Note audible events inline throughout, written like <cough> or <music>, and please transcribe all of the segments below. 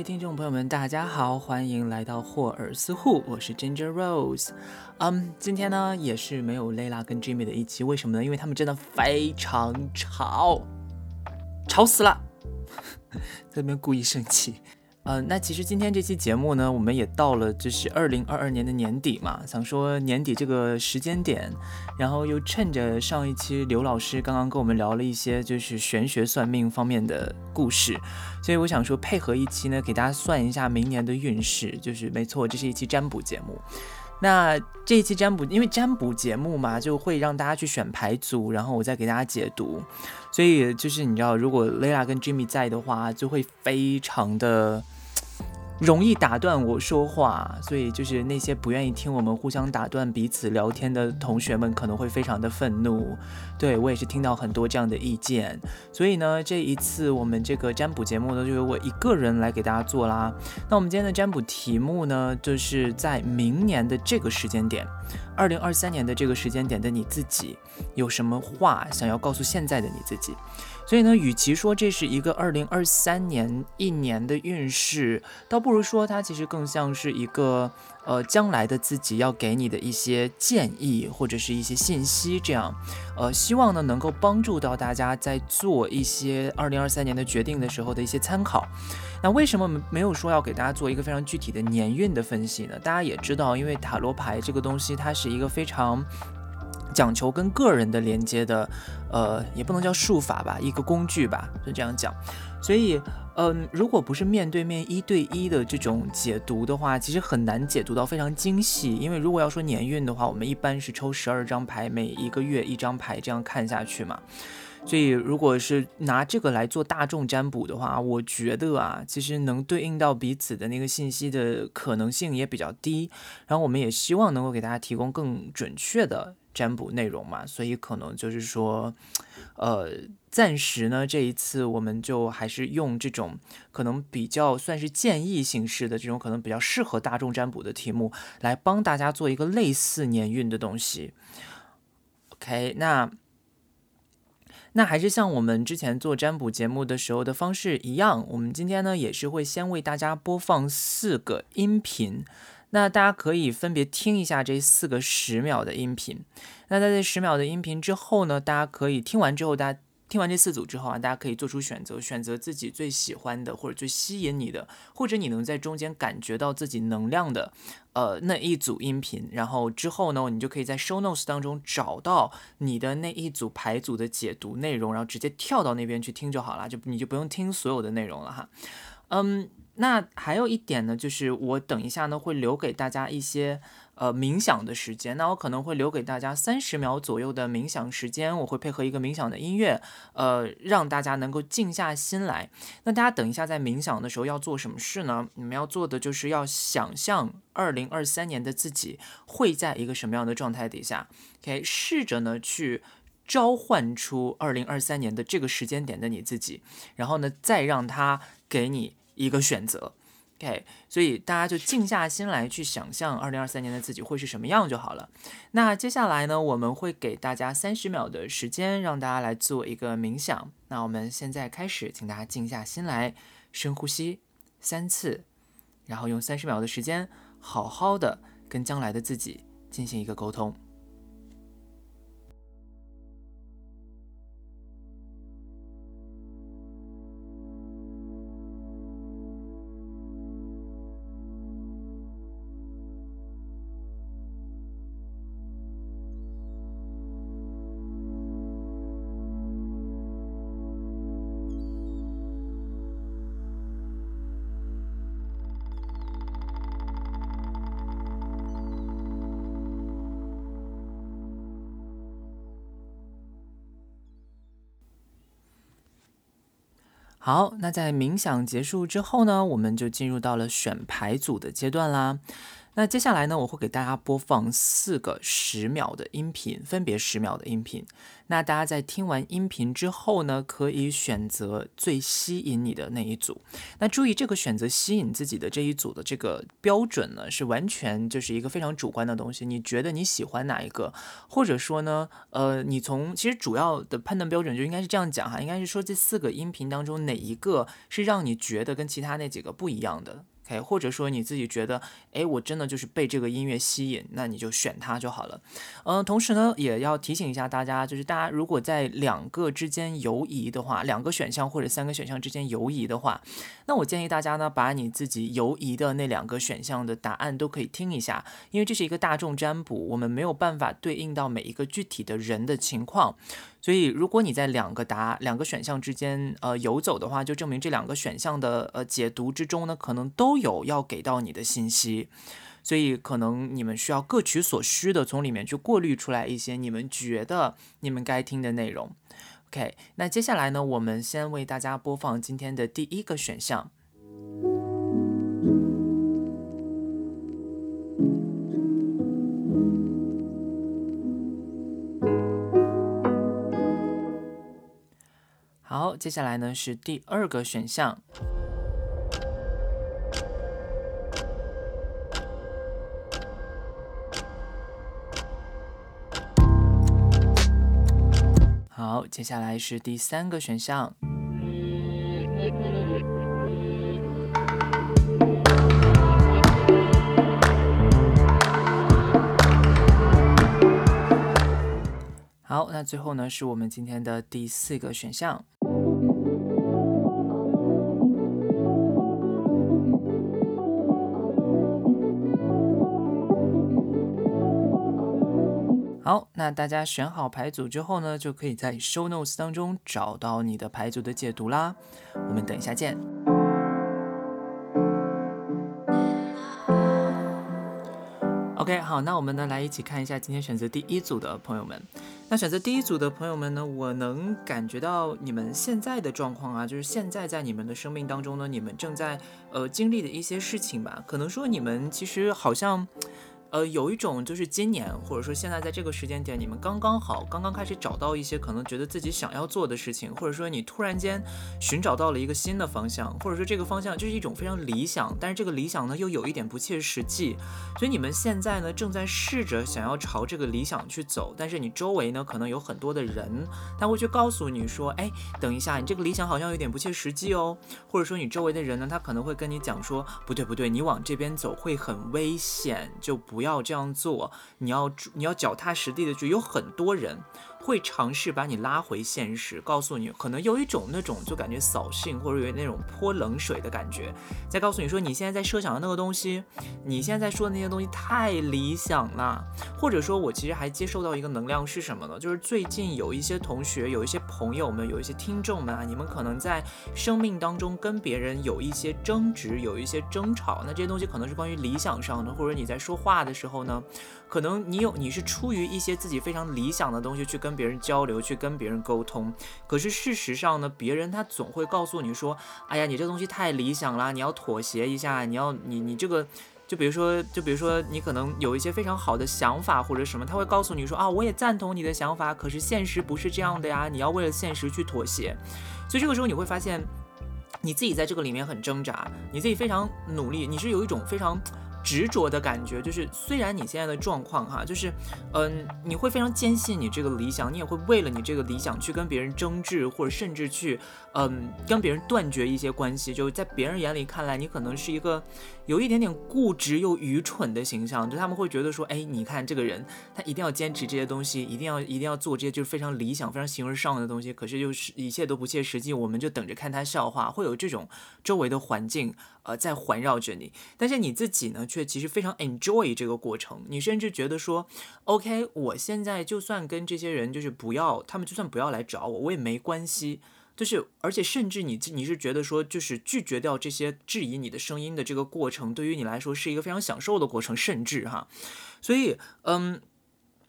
位听众朋友们，大家好，欢迎来到霍尔斯户，我是 Ginger Rose。嗯，今天呢也是没有 Layla 跟 Jimmy 的一期，为什么呢？因为他们真的非常吵，吵死了，<laughs> 在那边故意生气。嗯，那其实今天这期节目呢，我们也到了就是二零二二年的年底嘛，想说年底这个时间点，然后又趁着上一期刘老师刚刚跟我们聊了一些就是玄学算命方面的故事，所以我想说配合一期呢，给大家算一下明年的运势，就是没错，这是一期占卜节目。那这一期占卜，因为占卜节目嘛，就会让大家去选牌组，然后我再给大家解读。所以就是你知道，如果 Layla 跟 Jimmy 在的话，就会非常的。容易打断我说话，所以就是那些不愿意听我们互相打断彼此聊天的同学们可能会非常的愤怒。对我也是听到很多这样的意见，所以呢，这一次我们这个占卜节目呢，就由我一个人来给大家做啦。那我们今天的占卜题目呢，就是在明年的这个时间点，二零二三年的这个时间点的你自己，有什么话想要告诉现在的你自己？所以呢，与其说这是一个二零二三年一年的运势，倒不如说它其实更像是一个呃将来的自己要给你的一些建议或者是一些信息，这样，呃，希望呢能够帮助到大家在做一些二零二三年的决定的时候的一些参考。那为什么没有说要给大家做一个非常具体的年运的分析呢？大家也知道，因为塔罗牌这个东西，它是一个非常。讲求跟个人的连接的，呃，也不能叫术法吧，一个工具吧，就这样讲。所以，嗯，如果不是面对面一对一的这种解读的话，其实很难解读到非常精细。因为如果要说年运的话，我们一般是抽十二张牌，每一个月一张牌这样看下去嘛。所以，如果是拿这个来做大众占卜的话，我觉得啊，其实能对应到彼此的那个信息的可能性也比较低。然后，我们也希望能够给大家提供更准确的。占卜内容嘛，所以可能就是说，呃，暂时呢，这一次我们就还是用这种可能比较算是建议形式的这种可能比较适合大众占卜的题目，来帮大家做一个类似年运的东西。OK，那那还是像我们之前做占卜节目的时候的方式一样，我们今天呢也是会先为大家播放四个音频。那大家可以分别听一下这四个十秒的音频。那在这十秒的音频之后呢，大家可以听完之后，大家听完这四组之后啊，大家可以做出选择，选择自己最喜欢的或者最吸引你的，或者你能在中间感觉到自己能量的，呃，那一组音频。然后之后呢，你就可以在 show notes 当中找到你的那一组牌组的解读内容，然后直接跳到那边去听就好了，就你就不用听所有的内容了哈。嗯。那还有一点呢，就是我等一下呢会留给大家一些呃冥想的时间。那我可能会留给大家三十秒左右的冥想时间，我会配合一个冥想的音乐，呃，让大家能够静下心来。那大家等一下在冥想的时候要做什么事呢？你们要做的就是要想象二零二三年的自己会在一个什么样的状态底下。OK，试着呢去召唤出二零二三年的这个时间点的你自己，然后呢再让他给你。一个选择，OK，所以大家就静下心来去想象二零二三年的自己会是什么样就好了。那接下来呢，我们会给大家三十秒的时间，让大家来做一个冥想。那我们现在开始，请大家静下心来，深呼吸三次，然后用三十秒的时间，好好的跟将来的自己进行一个沟通。好，那在冥想结束之后呢，我们就进入到了选牌组的阶段啦。那接下来呢，我会给大家播放四个十秒的音频，分别十秒的音频。那大家在听完音频之后呢，可以选择最吸引你的那一组。那注意，这个选择吸引自己的这一组的这个标准呢，是完全就是一个非常主观的东西。你觉得你喜欢哪一个，或者说呢，呃，你从其实主要的判断标准就应该是这样讲哈，应该是说这四个音频当中哪一个是让你觉得跟其他那几个不一样的。哎，或者说你自己觉得，哎，我真的就是被这个音乐吸引，那你就选它就好了。嗯，同时呢，也要提醒一下大家，就是大家如果在两个之间游移的话，两个选项或者三个选项之间游移的话，那我建议大家呢，把你自己游移的那两个选项的答案都可以听一下，因为这是一个大众占卜，我们没有办法对应到每一个具体的人的情况。所以，如果你在两个答两个选项之间呃游走的话，就证明这两个选项的呃解读之中呢，可能都有要给到你的信息。所以，可能你们需要各取所需的从里面去过滤出来一些你们觉得你们该听的内容。OK，那接下来呢，我们先为大家播放今天的第一个选项。好，接下来呢是第二个选项。好，接下来是第三个选项。好，那最后呢是我们今天的第四个选项。好，那大家选好牌组之后呢，就可以在 Show Notes 当中找到你的牌组的解读啦。我们等一下见。OK，好，那我们呢来一起看一下今天选择第一组的朋友们。那选择第一组的朋友们呢，我能感觉到你们现在的状况啊，就是现在在你们的生命当中呢，你们正在呃经历的一些事情吧。可能说你们其实好像。呃，有一种就是今年，或者说现在在这个时间点，你们刚刚好，刚刚开始找到一些可能觉得自己想要做的事情，或者说你突然间寻找到了一个新的方向，或者说这个方向就是一种非常理想，但是这个理想呢又有一点不切实际，所以你们现在呢正在试着想要朝这个理想去走，但是你周围呢可能有很多的人，他会去告诉你说，哎，等一下，你这个理想好像有点不切实际哦，或者说你周围的人呢，他可能会跟你讲说，不对不对，你往这边走会很危险，就不。不要这样做，你要你要脚踏实地的去，有很多人。会尝试把你拉回现实，告诉你可能有一种那种就感觉扫兴或者有那种泼冷水的感觉，再告诉你说你现在在设想的那个东西，你现在在说的那些东西太理想了，或者说我其实还接受到一个能量是什么呢？就是最近有一些同学、有一些朋友们、有一些听众们啊，你们可能在生命当中跟别人有一些争执、有一些争吵，那这些东西可能是关于理想上的，或者你在说话的时候呢，可能你有你是出于一些自己非常理想的东西去跟。别人交流，去跟别人沟通，可是事实上呢，别人他总会告诉你说：“哎呀，你这东西太理想了，你要妥协一下，你要你你这个，就比如说，就比如说，你可能有一些非常好的想法或者什么，他会告诉你说啊，我也赞同你的想法，可是现实不是这样的呀，你要为了现实去妥协。所以这个时候你会发现，你自己在这个里面很挣扎，你自己非常努力，你是有一种非常。执着的感觉，就是虽然你现在的状况哈，就是，嗯，你会非常坚信你这个理想，你也会为了你这个理想去跟别人争执，或者甚至去，嗯，跟别人断绝一些关系。就在别人眼里看来，你可能是一个有一点点固执又愚蠢的形象，就他们会觉得说，哎，你看这个人，他一定要坚持这些东西，一定要一定要做这些就是非常理想、非常形而上的东西，可是就是一切都不切实际，我们就等着看他笑话，会有这种周围的环境。呃，在环绕着你，但是你自己呢，却其实非常 enjoy 这个过程。你甚至觉得说，OK，我现在就算跟这些人就是不要，他们就算不要来找我，我也没关系。就是，而且甚至你你是觉得说，就是拒绝掉这些质疑你的声音的这个过程，对于你来说是一个非常享受的过程，甚至哈。所以，嗯，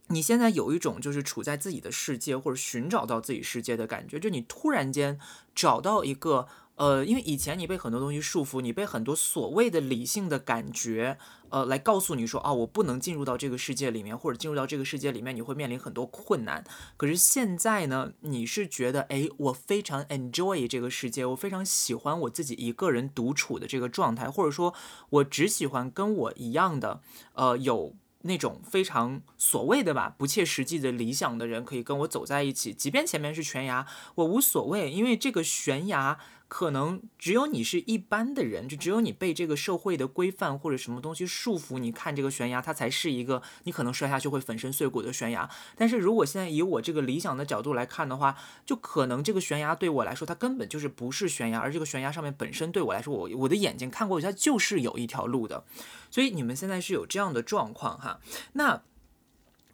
你现在有一种就是处在自己的世界或者寻找到自己世界的感觉，就你突然间找到一个。呃，因为以前你被很多东西束缚，你被很多所谓的理性的感觉，呃，来告诉你说，啊，我不能进入到这个世界里面，或者进入到这个世界里面，你会面临很多困难。可是现在呢，你是觉得，哎，我非常 enjoy 这个世界，我非常喜欢我自己一个人独处的这个状态，或者说，我只喜欢跟我一样的，呃，有。那种非常所谓的吧不切实际的理想的人，可以跟我走在一起，即便前面是悬崖，我无所谓，因为这个悬崖。可能只有你是一般的人，就只有你被这个社会的规范或者什么东西束缚，你看这个悬崖，它才是一个你可能摔下去会粉身碎骨的悬崖。但是如果现在以我这个理想的角度来看的话，就可能这个悬崖对我来说，它根本就是不是悬崖，而这个悬崖上面本身对我来说，我我的眼睛看过去，它就是有一条路的。所以你们现在是有这样的状况哈，那。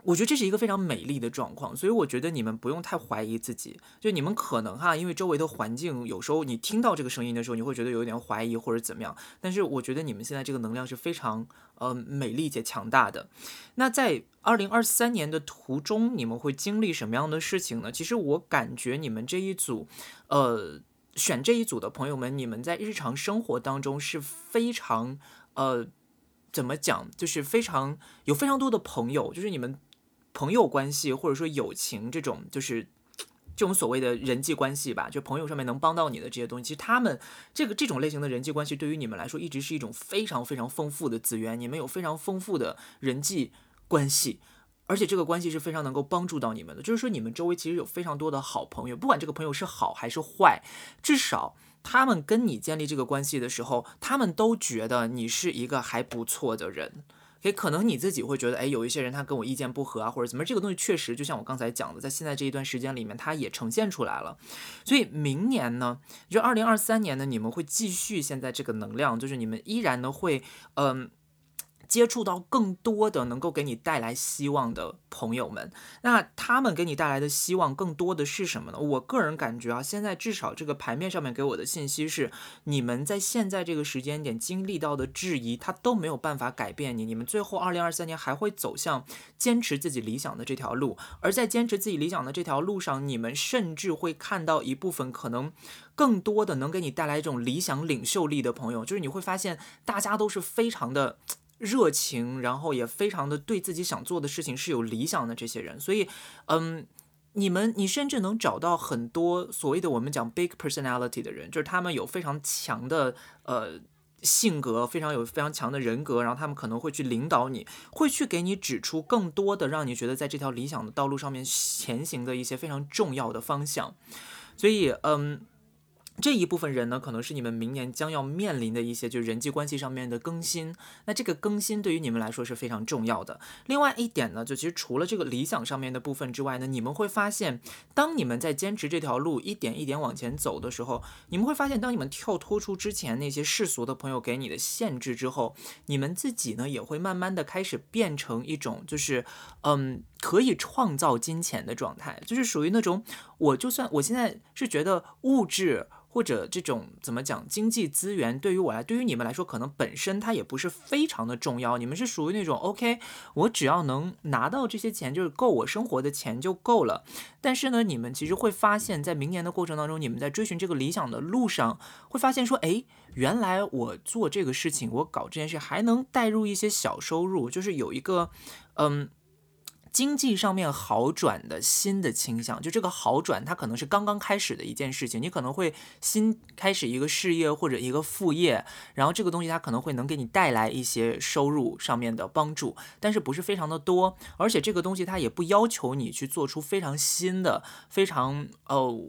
我觉得这是一个非常美丽的状况，所以我觉得你们不用太怀疑自己。就你们可能哈，因为周围的环境，有时候你听到这个声音的时候，你会觉得有点怀疑或者怎么样。但是我觉得你们现在这个能量是非常呃美丽且强大的。那在二零二三年的途中，你们会经历什么样的事情呢？其实我感觉你们这一组，呃，选这一组的朋友们，你们在日常生活当中是非常呃，怎么讲，就是非常有非常多的朋友，就是你们。朋友关系或者说友情这种，就是这种所谓的人际关系吧，就朋友上面能帮到你的这些东西，其实他们这个这种类型的人际关系对于你们来说，一直是一种非常非常丰富的资源。你们有非常丰富的人际关系，而且这个关系是非常能够帮助到你们的。就是说，你们周围其实有非常多的好朋友，不管这个朋友是好还是坏，至少他们跟你建立这个关系的时候，他们都觉得你是一个还不错的人。也可能你自己会觉得，哎，有一些人他跟我意见不合啊，或者怎么，这个东西确实就像我刚才讲的，在现在这一段时间里面，它也呈现出来了。所以明年呢，就二零二三年呢，你们会继续现在这个能量，就是你们依然呢会，嗯。接触到更多的能够给你带来希望的朋友们，那他们给你带来的希望更多的是什么呢？我个人感觉啊，现在至少这个牌面上面给我的信息是，你们在现在这个时间点经历到的质疑，它都没有办法改变你。你们最后二零二三年还会走向坚持自己理想的这条路，而在坚持自己理想的这条路上，你们甚至会看到一部分可能更多的能给你带来一种理想领袖力的朋友，就是你会发现大家都是非常的。热情，然后也非常的对自己想做的事情是有理想的这些人，所以，嗯，你们你甚至能找到很多所谓的我们讲 big personality 的人，就是他们有非常强的呃性格，非常有非常强的人格，然后他们可能会去领导你，会去给你指出更多的让你觉得在这条理想的道路上面前行的一些非常重要的方向，所以，嗯。这一部分人呢，可能是你们明年将要面临的一些，就是人际关系上面的更新。那这个更新对于你们来说是非常重要的。另外一点呢，就其实除了这个理想上面的部分之外呢，你们会发现，当你们在坚持这条路一点一点往前走的时候，你们会发现，当你们跳脱出之前那些世俗的朋友给你的限制之后，你们自己呢也会慢慢的开始变成一种，就是嗯，可以创造金钱的状态，就是属于那种，我就算我现在是觉得物质。或者这种怎么讲，经济资源对于我来，对于你们来说，可能本身它也不是非常的重要。你们是属于那种 OK，我只要能拿到这些钱，就是够我生活的钱就够了。但是呢，你们其实会发现，在明年的过程当中，你们在追寻这个理想的路上，会发现说，哎，原来我做这个事情，我搞这件事还能带入一些小收入，就是有一个，嗯。经济上面好转的新的倾向，就这个好转，它可能是刚刚开始的一件事情。你可能会新开始一个事业或者一个副业，然后这个东西它可能会能给你带来一些收入上面的帮助，但是不是非常的多，而且这个东西它也不要求你去做出非常新的、非常哦。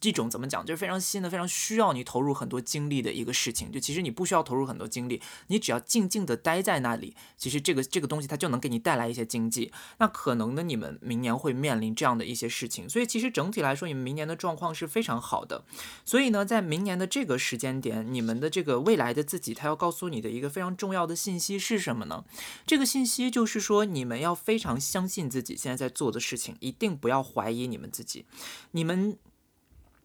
这种怎么讲，就是非常新的，非常需要你投入很多精力的一个事情。就其实你不需要投入很多精力，你只要静静的待在那里，其实这个这个东西它就能给你带来一些经济。那可能呢，你们明年会面临这样的一些事情。所以其实整体来说，你们明年的状况是非常好的。所以呢，在明年的这个时间点，你们的这个未来的自己，他要告诉你的一个非常重要的信息是什么呢？这个信息就是说，你们要非常相信自己现在在做的事情，一定不要怀疑你们自己，你们。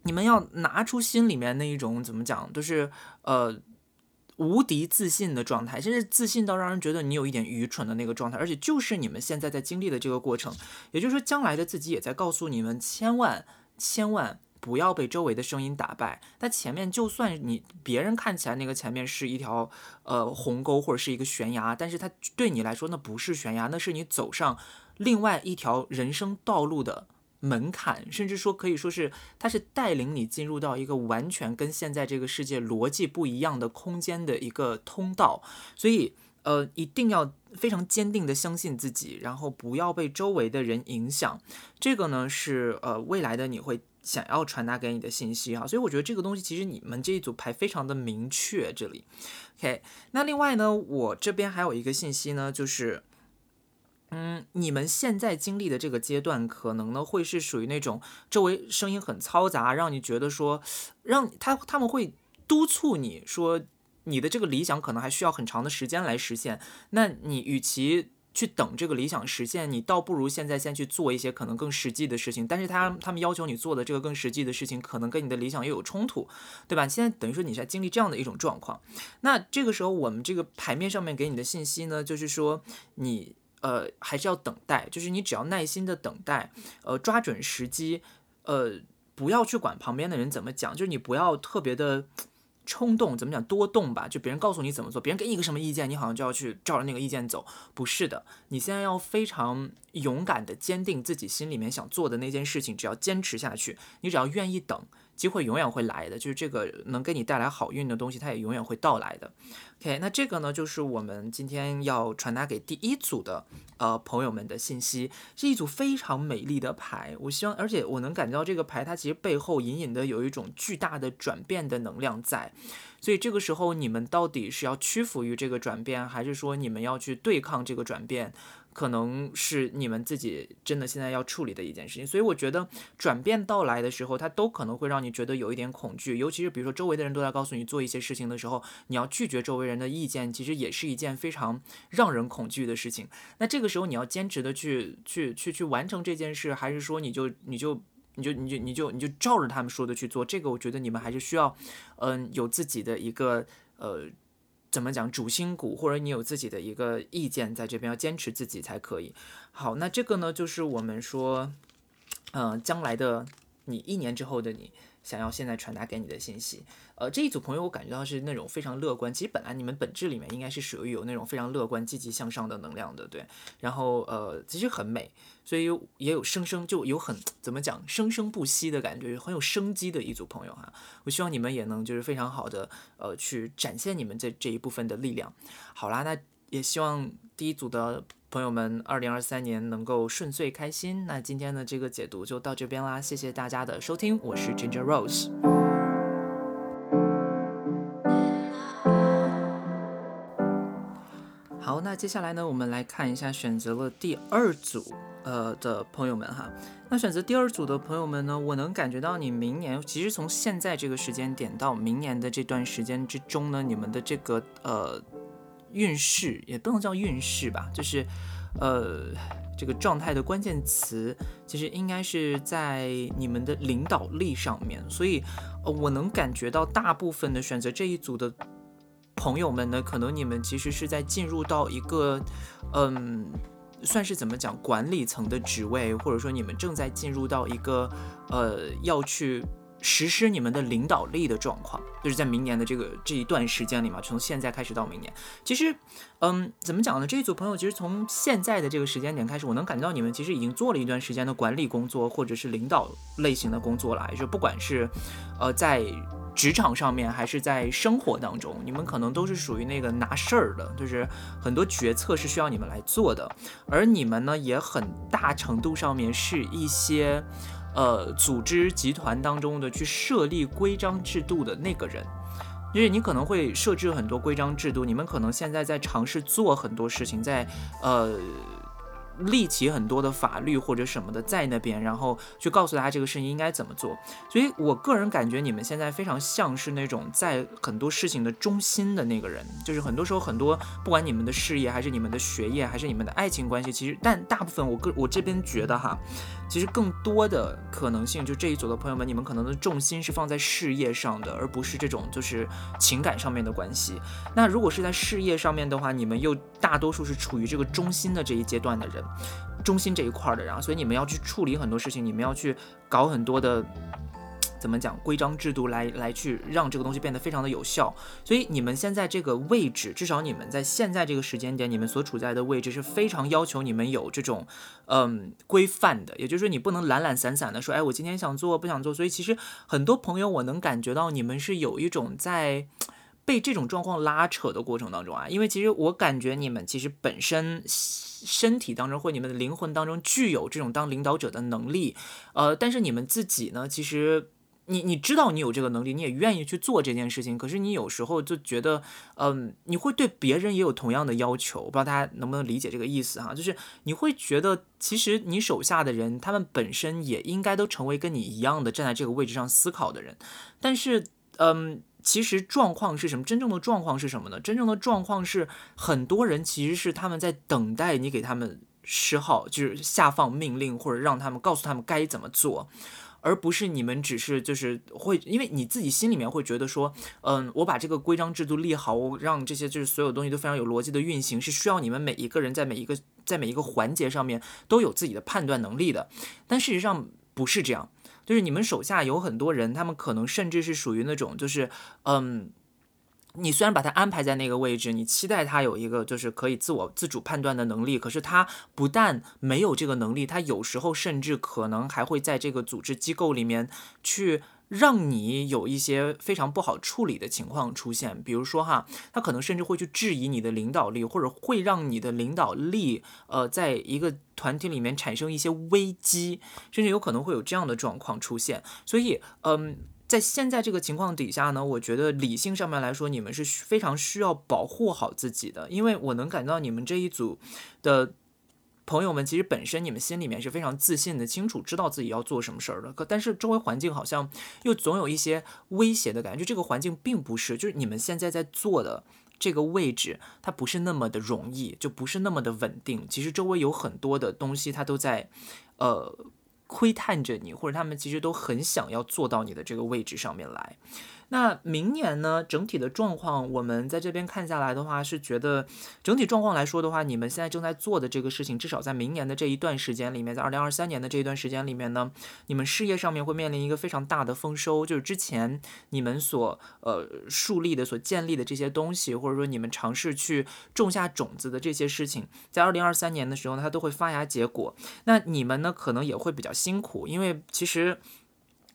你们要拿出心里面那一种怎么讲，就是呃无敌自信的状态，甚至自信到让人觉得你有一点愚蠢的那个状态，而且就是你们现在在经历的这个过程，也就是说将来的自己也在告诉你们，千万千万。不要被周围的声音打败。那前面就算你别人看起来那个前面是一条呃鸿沟或者是一个悬崖，但是它对你来说那不是悬崖，那是你走上另外一条人生道路的门槛，甚至说可以说是它是带领你进入到一个完全跟现在这个世界逻辑不一样的空间的一个通道。所以呃，一定要非常坚定的相信自己，然后不要被周围的人影响。这个呢是呃未来的你会。想要传达给你的信息啊，所以我觉得这个东西其实你们这一组牌非常的明确。这里，OK，那另外呢，我这边还有一个信息呢，就是，嗯，你们现在经历的这个阶段，可能呢会是属于那种周围声音很嘈杂，让你觉得说，让他他们会督促你说，你的这个理想可能还需要很长的时间来实现。那你与其去等这个理想实现，你倒不如现在先去做一些可能更实际的事情。但是他他们要求你做的这个更实际的事情，可能跟你的理想又有冲突，对吧？现在等于说你在经历这样的一种状况。那这个时候，我们这个牌面上面给你的信息呢，就是说你呃还是要等待，就是你只要耐心的等待，呃抓准时机，呃不要去管旁边的人怎么讲，就是你不要特别的。冲动怎么讲多动吧，就别人告诉你怎么做，别人给你一个什么意见，你好像就要去照着那个意见走，不是的，你现在要非常勇敢的坚定自己心里面想做的那件事情，只要坚持下去，你只要愿意等。机会永远会来的，就是这个能给你带来好运的东西，它也永远会到来的。OK，那这个呢，就是我们今天要传达给第一组的呃朋友们的信息，是一组非常美丽的牌。我希望，而且我能感觉到这个牌它其实背后隐隐的有一种巨大的转变的能量在。所以这个时候，你们到底是要屈服于这个转变，还是说你们要去对抗这个转变？可能是你们自己真的现在要处理的一件事情，所以我觉得转变到来的时候，它都可能会让你觉得有一点恐惧，尤其是比如说周围的人都在告诉你做一些事情的时候，你要拒绝周围人的意见，其实也是一件非常让人恐惧的事情。那这个时候你要坚持的去去去去完成这件事，还是说你就你就你就你就你就你就照着他们说的去做？这个我觉得你们还是需要，嗯，有自己的一个呃。怎么讲主心骨，或者你有自己的一个意见，在这边要坚持自己才可以。好，那这个呢，就是我们说，嗯，将来的你，一年之后的你。想要现在传达给你的信息，呃，这一组朋友我感觉到是那种非常乐观。其实本来你们本质里面应该是属于有那种非常乐观、积极向上的能量的，对。然后呃，其实很美，所以也有生生就有很怎么讲生生不息的感觉，很有生机的一组朋友哈。我希望你们也能就是非常好的呃去展现你们这这一部分的力量。好啦，那也希望第一组的。朋友们，二零二三年能够顺遂开心。那今天的这个解读就到这边啦，谢谢大家的收听，我是 Ginger Rose。好，那接下来呢，我们来看一下选择了第二组呃的朋友们哈。那选择第二组的朋友们呢，我能感觉到你明年其实从现在这个时间点到明年的这段时间之中呢，你们的这个呃。运势也不能叫运势吧，就是，呃，这个状态的关键词其实应该是在你们的领导力上面。所以，呃，我能感觉到大部分的选择这一组的朋友们呢，可能你们其实是在进入到一个，嗯，算是怎么讲管理层的职位，或者说你们正在进入到一个，呃，要去。实施你们的领导力的状况，就是在明年的这个这一段时间里嘛，从现在开始到明年，其实，嗯，怎么讲呢？这一组朋友其实从现在的这个时间点开始，我能感觉到你们其实已经做了一段时间的管理工作，或者是领导类型的工作了。就不管是，呃，在职场上面，还是在生活当中，你们可能都是属于那个拿事儿的，就是很多决策是需要你们来做的，而你们呢，也很大程度上面是一些。呃，组织集团当中的去设立规章制度的那个人，就是你可能会设置很多规章制度，你们可能现在在尝试做很多事情，在呃。立起很多的法律或者什么的在那边，然后去告诉大家这个事情应该怎么做。所以我个人感觉你们现在非常像是那种在很多事情的中心的那个人，就是很多时候很多不管你们的事业还是你们的学业还是你们的爱情关系，其实但大部分我个我这边觉得哈，其实更多的可能性就这一组的朋友们，你们可能的重心是放在事业上的，而不是这种就是情感上面的关系。那如果是在事业上面的话，你们又大多数是处于这个中心的这一阶段的人。中心这一块的，然后所以你们要去处理很多事情，你们要去搞很多的怎么讲规章制度来来去让这个东西变得非常的有效。所以你们现在这个位置，至少你们在现在这个时间点，你们所处在的位置是非常要求你们有这种嗯规范的。也就是说，你不能懒懒散散的说，哎，我今天想做不想做。所以其实很多朋友，我能感觉到你们是有一种在。<tsk> 被这种状况拉扯的过程当中啊，因为其实我感觉你们其实本身身体当中或你们的灵魂当中具有这种当领导者的能力，呃，但是你们自己呢，其实你你知道你有这个能力，你也愿意去做这件事情，可是你有时候就觉得，嗯，你会对别人也有同样的要求，我不知道大家能不能理解这个意思哈？就是你会觉得，其实你手下的人，他们本身也应该都成为跟你一样的站在这个位置上思考的人，但是，嗯。其实状况是什么？真正的状况是什么呢？真正的状况是，很多人其实是他们在等待你给他们示好，就是下放命令，或者让他们告诉他们该怎么做，而不是你们只是就是会，因为你自己心里面会觉得说，嗯，我把这个规章制度立好，我让这些就是所有东西都非常有逻辑的运行，是需要你们每一个人在每一个在每一个环节上面都有自己的判断能力的。但事实上不是这样。就是你们手下有很多人，他们可能甚至是属于那种，就是，嗯，你虽然把他安排在那个位置，你期待他有一个就是可以自我自主判断的能力，可是他不但没有这个能力，他有时候甚至可能还会在这个组织机构里面去。让你有一些非常不好处理的情况出现，比如说哈，他可能甚至会去质疑你的领导力，或者会让你的领导力，呃，在一个团体里面产生一些危机，甚至有可能会有这样的状况出现。所以，嗯，在现在这个情况底下呢，我觉得理性上面来说，你们是非常需要保护好自己的，因为我能感觉到你们这一组的。朋友们，其实本身你们心里面是非常自信的，清楚知道自己要做什么事儿的。可但是周围环境好像又总有一些威胁的感觉。这个环境并不是，就是你们现在在做的这个位置，它不是那么的容易，就不是那么的稳定。其实周围有很多的东西，它都在，呃，窥探着你，或者他们其实都很想要坐到你的这个位置上面来。那明年呢？整体的状况，我们在这边看下来的话，是觉得整体状况来说的话，你们现在正在做的这个事情，至少在明年的这一段时间里面，在二零二三年的这一段时间里面呢，你们事业上面会面临一个非常大的丰收，就是之前你们所呃树立的、所建立的这些东西，或者说你们尝试去种下种子的这些事情，在二零二三年的时候呢，它都会发芽结果。那你们呢，可能也会比较辛苦，因为其实。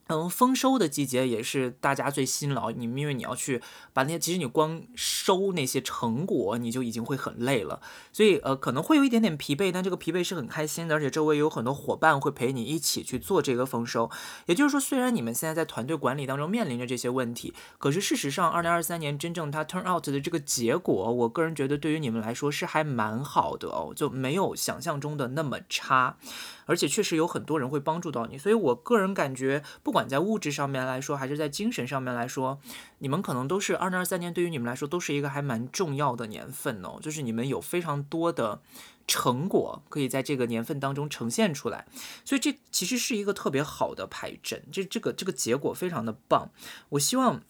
嗯，丰收的季节也是大家最辛劳。你因为你要去把那些，其实你光收那些成果，你就已经会很累了。所以呃，可能会有一点点疲惫，但这个疲惫是很开心的。而且周围有很多伙伴会陪你一起去做这个丰收。也就是说，虽然你们现在在团队管理当中面临着这些问题，可是事实上，二零二三年真正它 turn out 的这个结果，我个人觉得对于你们来说是还蛮好的哦，就没有想象中的那么差。而且确实有很多人会帮助到你，所以我个人感觉，不管在物质上面来说，还是在精神上面来说，你们可能都是二零二三年对于你们来说都是一个还蛮重要的年份哦。就是你们有非常多的成果可以在这个年份当中呈现出来，所以这其实是一个特别好的牌阵，这这个这个结果非常的棒。我希望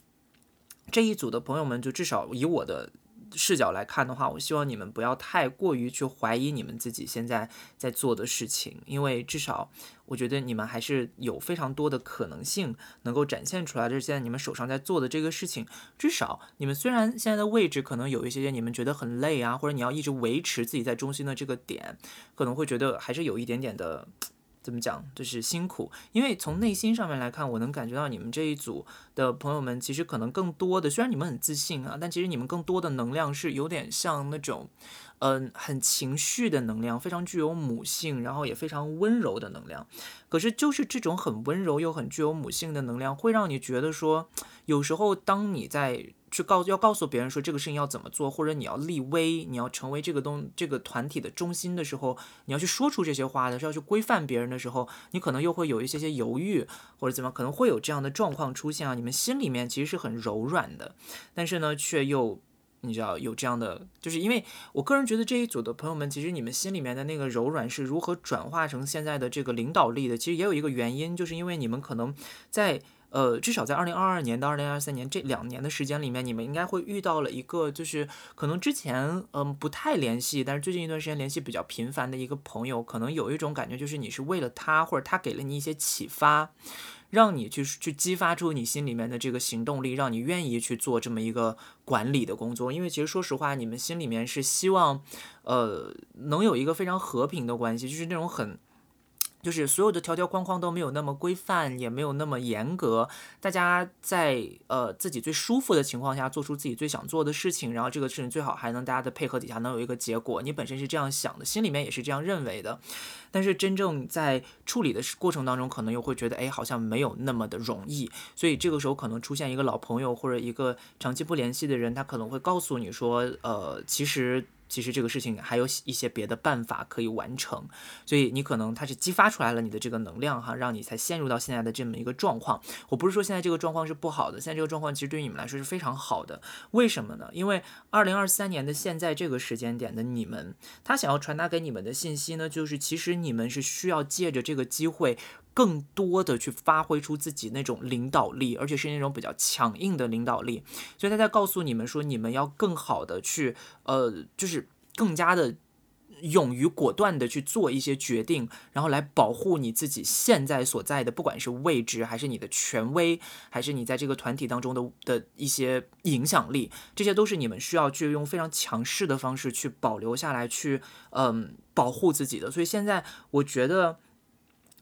这一组的朋友们，就至少以我的。视角来看的话，我希望你们不要太过于去怀疑你们自己现在在做的事情，因为至少我觉得你们还是有非常多的可能性能够展现出来。就是现在你们手上在做的这个事情，至少你们虽然现在的位置可能有一些些你们觉得很累啊，或者你要一直维持自己在中心的这个点，可能会觉得还是有一点点的。怎么讲，就是辛苦，因为从内心上面来看，我能感觉到你们这一组的朋友们，其实可能更多的，虽然你们很自信啊，但其实你们更多的能量是有点像那种，嗯，很情绪的能量，非常具有母性，然后也非常温柔的能量。可是就是这种很温柔又很具有母性的能量，会让你觉得说，有时候当你在。去告要告诉别人说这个事情要怎么做，或者你要立威，你要成为这个东这个团体的中心的时候，你要去说出这些话的时候，要去规范别人的时候，你可能又会有一些些犹豫，或者怎么可能会有这样的状况出现啊？你们心里面其实是很柔软的，但是呢，却又你知道有这样的，就是因为我个人觉得这一组的朋友们，其实你们心里面的那个柔软是如何转化成现在的这个领导力的？其实也有一个原因，就是因为你们可能在。呃，至少在二零二二年到二零二三年这两年的时间里面，你们应该会遇到了一个，就是可能之前嗯不太联系，但是最近一段时间联系比较频繁的一个朋友，可能有一种感觉，就是你是为了他，或者他给了你一些启发。让你去去激发出你心里面的这个行动力，让你愿意去做这么一个管理的工作。因为其实说实话，你们心里面是希望，呃，能有一个非常和平的关系，就是那种很。就是所有的条条框框都没有那么规范，也没有那么严格。大家在呃自己最舒服的情况下，做出自己最想做的事情，然后这个事情最好还能大家的配合底下能有一个结果。你本身是这样想的，心里面也是这样认为的。但是真正在处理的过程当中，可能又会觉得，哎，好像没有那么的容易。所以这个时候可能出现一个老朋友或者一个长期不联系的人，他可能会告诉你说，呃，其实。其实这个事情还有一些别的办法可以完成，所以你可能它是激发出来了你的这个能量哈，让你才陷入到现在的这么一个状况。我不是说现在这个状况是不好的，现在这个状况其实对于你们来说是非常好的。为什么呢？因为二零二三年的现在这个时间点的你们，他想要传达给你们的信息呢，就是其实你们是需要借着这个机会。更多的去发挥出自己那种领导力，而且是那种比较强硬的领导力，所以他在告诉你们说，你们要更好的去，呃，就是更加的勇于果断的去做一些决定，然后来保护你自己现在所在的，不管是位置，还是你的权威，还是你在这个团体当中的的一些影响力，这些都是你们需要去用非常强势的方式去保留下来，去嗯保护自己的。所以现在我觉得。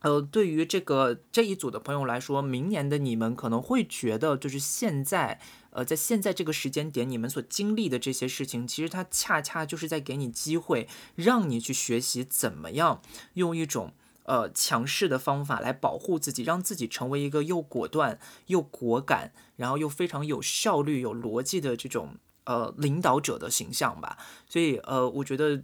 呃，对于这个这一组的朋友来说，明年的你们可能会觉得，就是现在，呃，在现在这个时间点，你们所经历的这些事情，其实它恰恰就是在给你机会，让你去学习怎么样用一种呃强势的方法来保护自己，让自己成为一个又果断又果敢，然后又非常有效率、有逻辑的这种呃领导者的形象吧。所以，呃，我觉得。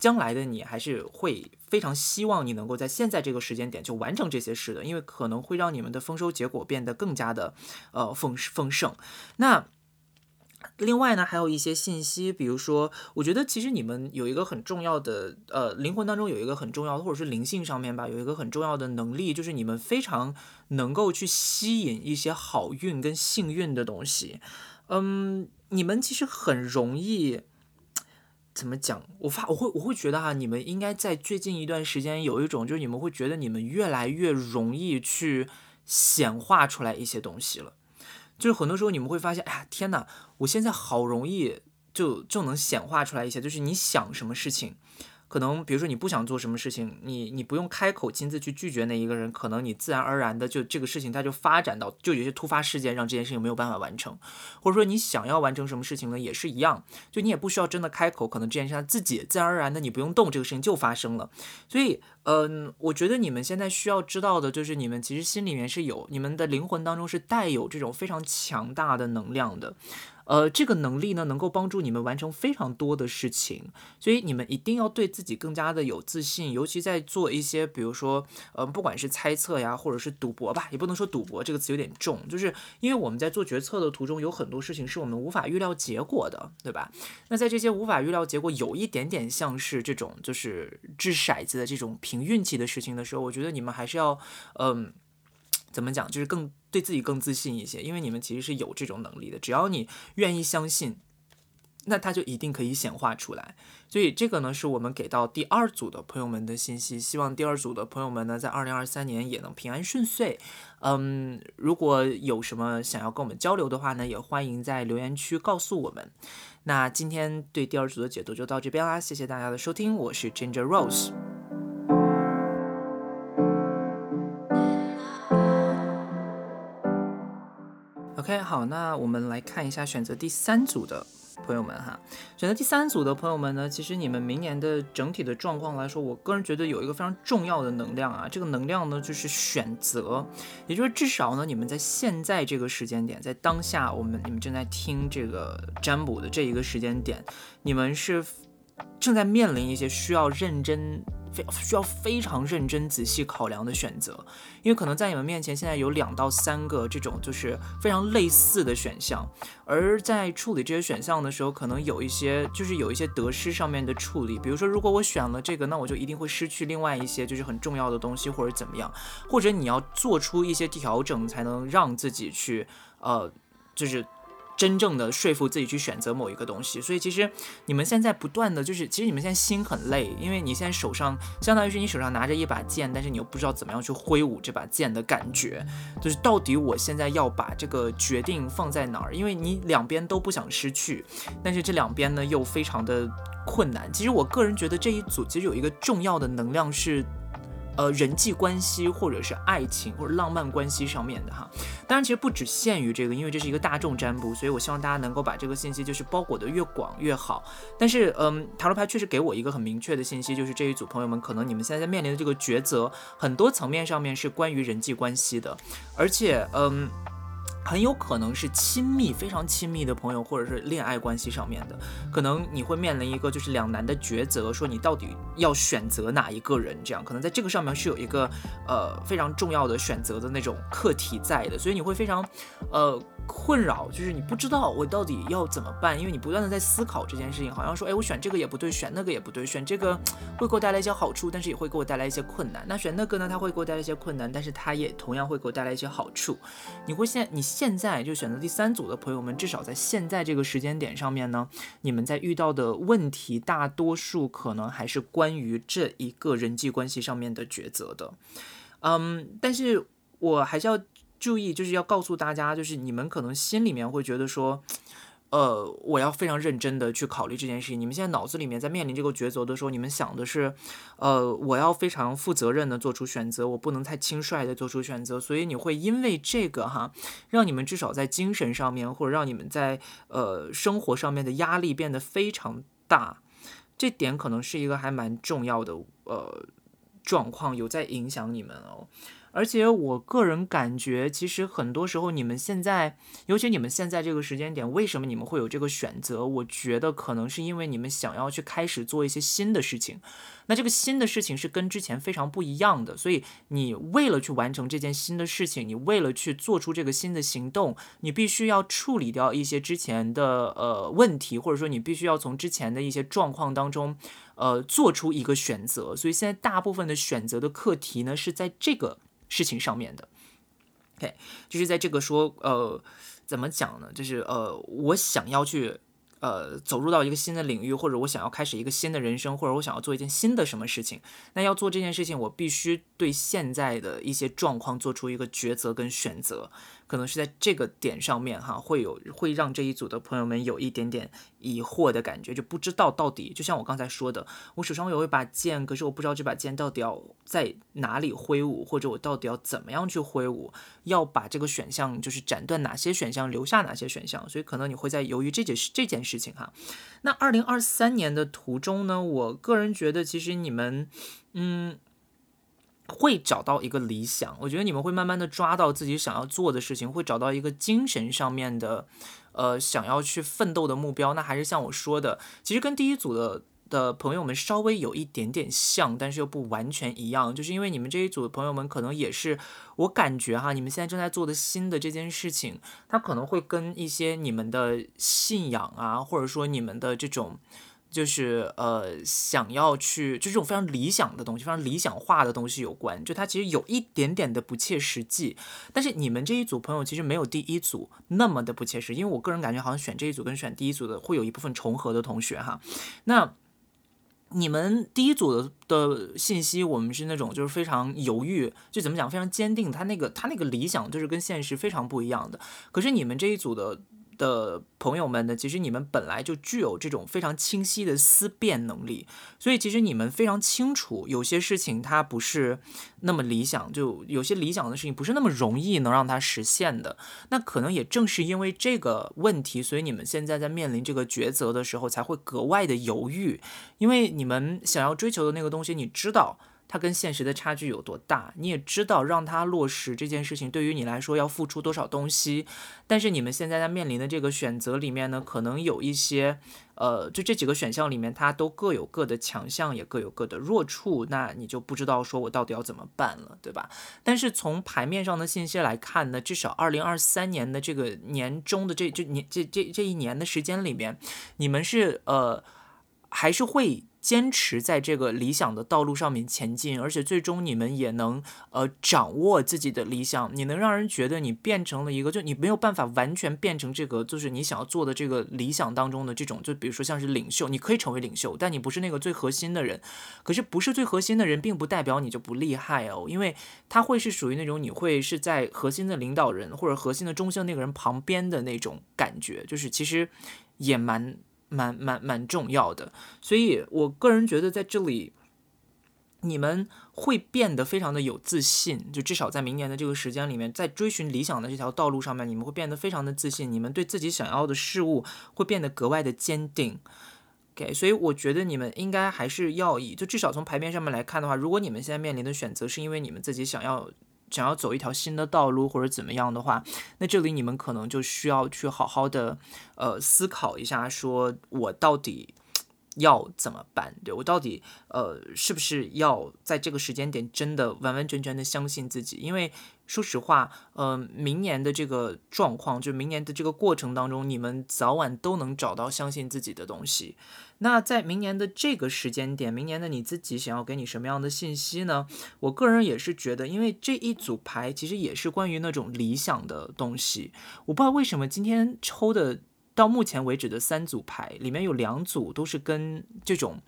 将来的你还是会非常希望你能够在现在这个时间点就完成这些事的，因为可能会让你们的丰收结果变得更加的呃丰丰盛。那另外呢，还有一些信息，比如说，我觉得其实你们有一个很重要的呃灵魂当中有一个很重要的，或者是灵性上面吧，有一个很重要的能力，就是你们非常能够去吸引一些好运跟幸运的东西。嗯，你们其实很容易。怎么讲？我发我会我会觉得哈，你们应该在最近一段时间有一种，就是你们会觉得你们越来越容易去显化出来一些东西了。就是很多时候你们会发现，哎呀，天哪，我现在好容易就就能显化出来一些，就是你想什么事情。可能比如说你不想做什么事情，你你不用开口亲自去拒绝那一个人，可能你自然而然的就这个事情它就发展到就有些突发事件让这件事情没有办法完成，或者说你想要完成什么事情呢，也是一样，就你也不需要真的开口，可能这件事它自己自然而然的你不用动，这个事情就发生了。所以，嗯，我觉得你们现在需要知道的就是你们其实心里面是有，你们的灵魂当中是带有这种非常强大的能量的。呃，这个能力呢，能够帮助你们完成非常多的事情，所以你们一定要对自己更加的有自信，尤其在做一些，比如说，呃，不管是猜测呀，或者是赌博吧，也不能说赌博这个词有点重，就是因为我们在做决策的途中，有很多事情是我们无法预料结果的，对吧？那在这些无法预料结果，有一点点像是这种就是掷骰子的这种凭运气的事情的时候，我觉得你们还是要，嗯。怎么讲？就是更对自己更自信一些，因为你们其实是有这种能力的。只要你愿意相信，那它就一定可以显化出来。所以这个呢，是我们给到第二组的朋友们的信息。希望第二组的朋友们呢，在二零二三年也能平安顺遂。嗯，如果有什么想要跟我们交流的话呢，也欢迎在留言区告诉我们。那今天对第二组的解读就到这边啦，谢谢大家的收听，我是 Ginger Rose。OK，好，那我们来看一下选择第三组的朋友们哈。选择第三组的朋友们呢，其实你们明年的整体的状况来说，我个人觉得有一个非常重要的能量啊，这个能量呢就是选择，也就是至少呢，你们在现在这个时间点，在当下我们你们正在听这个占卜的这一个时间点，你们是正在面临一些需要认真。非需要非常认真仔细考量的选择，因为可能在你们面前现在有两到三个这种就是非常类似的选项，而在处理这些选项的时候，可能有一些就是有一些得失上面的处理，比如说如果我选了这个，那我就一定会失去另外一些就是很重要的东西，或者怎么样，或者你要做出一些调整，才能让自己去呃就是。真正的说服自己去选择某一个东西，所以其实你们现在不断的就是，其实你们现在心很累，因为你现在手上相当于是你手上拿着一把剑，但是你又不知道怎么样去挥舞这把剑的感觉，就是到底我现在要把这个决定放在哪儿？因为你两边都不想失去，但是这两边呢又非常的困难。其实我个人觉得这一组其实有一个重要的能量是。呃，人际关系或者是爱情或者浪漫关系上面的哈，当然其实不只限于这个，因为这是一个大众占卜，所以我希望大家能够把这个信息就是包裹的越广越好。但是，嗯，塔罗牌确实给我一个很明确的信息，就是这一组朋友们可能你们现在在面临的这个抉择，很多层面上面是关于人际关系的，而且，嗯。很有可能是亲密、非常亲密的朋友，或者是恋爱关系上面的，可能你会面临一个就是两难的抉择，说你到底要选择哪一个人，这样可能在这个上面是有一个呃非常重要的选择的那种课题在的，所以你会非常呃。困扰就是你不知道我到底要怎么办，因为你不断的在思考这件事情，好像说，哎，我选这个也不对，选那个也不对，选这个会给我带来一些好处，但是也会给我带来一些困难。那选那个呢，它会给我带来一些困难，但是它也同样会给我带来一些好处。你会现你现在就选择第三组的朋友们，至少在现在这个时间点上面呢，你们在遇到的问题，大多数可能还是关于这一个人际关系上面的抉择的。嗯，但是我还是要。注意，就是要告诉大家，就是你们可能心里面会觉得说，呃，我要非常认真的去考虑这件事情。你们现在脑子里面在面临这个抉择的时候，你们想的是，呃，我要非常负责任的做出选择，我不能太轻率的做出选择。所以你会因为这个哈，让你们至少在精神上面，或者让你们在呃生活上面的压力变得非常大。这点可能是一个还蛮重要的呃状况，有在影响你们哦。而且我个人感觉，其实很多时候你们现在，尤其你们现在这个时间点，为什么你们会有这个选择？我觉得可能是因为你们想要去开始做一些新的事情。那这个新的事情是跟之前非常不一样的，所以你为了去完成这件新的事情，你为了去做出这个新的行动，你必须要处理掉一些之前的呃问题，或者说你必须要从之前的一些状况当中，呃，做出一个选择。所以现在大部分的选择的课题呢，是在这个。事情上面的，OK，就是在这个说，呃，怎么讲呢？就是呃，我想要去，呃，走入到一个新的领域，或者我想要开始一个新的人生，或者我想要做一件新的什么事情，那要做这件事情，我必须对现在的一些状况做出一个抉择跟选择。可能是在这个点上面哈，会有会让这一组的朋友们有一点点疑惑的感觉，就不知道到底，就像我刚才说的，我手上有一把剑，可是我不知道这把剑到底要在哪里挥舞，或者我到底要怎么样去挥舞，要把这个选项就是斩断哪些选项，留下哪些选项，所以可能你会在犹豫这件事这件事情哈。那二零二三年的途中呢，我个人觉得其实你们，嗯。会找到一个理想，我觉得你们会慢慢的抓到自己想要做的事情，会找到一个精神上面的，呃，想要去奋斗的目标。那还是像我说的，其实跟第一组的的朋友们稍微有一点点像，但是又不完全一样，就是因为你们这一组的朋友们可能也是，我感觉哈，你们现在正在做的新的这件事情，它可能会跟一些你们的信仰啊，或者说你们的这种。就是呃，想要去就这种非常理想的东西，非常理想化的东西有关，就它其实有一点点的不切实际。但是你们这一组朋友其实没有第一组那么的不切实，因为我个人感觉好像选这一组跟选第一组的会有一部分重合的同学哈。那你们第一组的的信息，我们是那种就是非常犹豫，就怎么讲，非常坚定，他那个他那个理想就是跟现实非常不一样的。可是你们这一组的。的朋友们呢，其实你们本来就具有这种非常清晰的思辨能力，所以其实你们非常清楚，有些事情它不是那么理想，就有些理想的事情不是那么容易能让它实现的。那可能也正是因为这个问题，所以你们现在在面临这个抉择的时候才会格外的犹豫，因为你们想要追求的那个东西，你知道。它跟现实的差距有多大？你也知道，让它落实这件事情对于你来说要付出多少东西。但是你们现在在面临的这个选择里面呢，可能有一些，呃，就这几个选项里面，它都各有各的强项，也各有各的弱处。那你就不知道说我到底要怎么办了，对吧？但是从牌面上的信息来看呢，至少二零二三年的这个年中的这这年这这这一年的时间里面，你们是呃。还是会坚持在这个理想的道路上面前进，而且最终你们也能呃掌握自己的理想，你能让人觉得你变成了一个，就你没有办法完全变成这个，就是你想要做的这个理想当中的这种，就比如说像是领袖，你可以成为领袖，但你不是那个最核心的人。可是不是最核心的人，并不代表你就不厉害哦，因为他会是属于那种你会是在核心的领导人或者核心的中心那个人旁边的那种感觉，就是其实也蛮。蛮蛮蛮重要的，所以我个人觉得在这里，你们会变得非常的有自信，就至少在明年的这个时间里面，在追寻理想的这条道路上面，你们会变得非常的自信，你们对自己想要的事物会变得格外的坚定。OK，所以我觉得你们应该还是要以，就至少从牌面上面来看的话，如果你们现在面临的选择是因为你们自己想要。想要走一条新的道路或者怎么样的话，那这里你们可能就需要去好好的呃思考一下，说我到底要怎么办？对我到底呃是不是要在这个时间点真的完完全全的相信自己？因为说实话，呃，明年的这个状况，就明年的这个过程当中，你们早晚都能找到相信自己的东西。那在明年的这个时间点，明年的你自己想要给你什么样的信息呢？我个人也是觉得，因为这一组牌其实也是关于那种理想的东西。我不知道为什么今天抽的到目前为止的三组牌里面有两组都是跟这种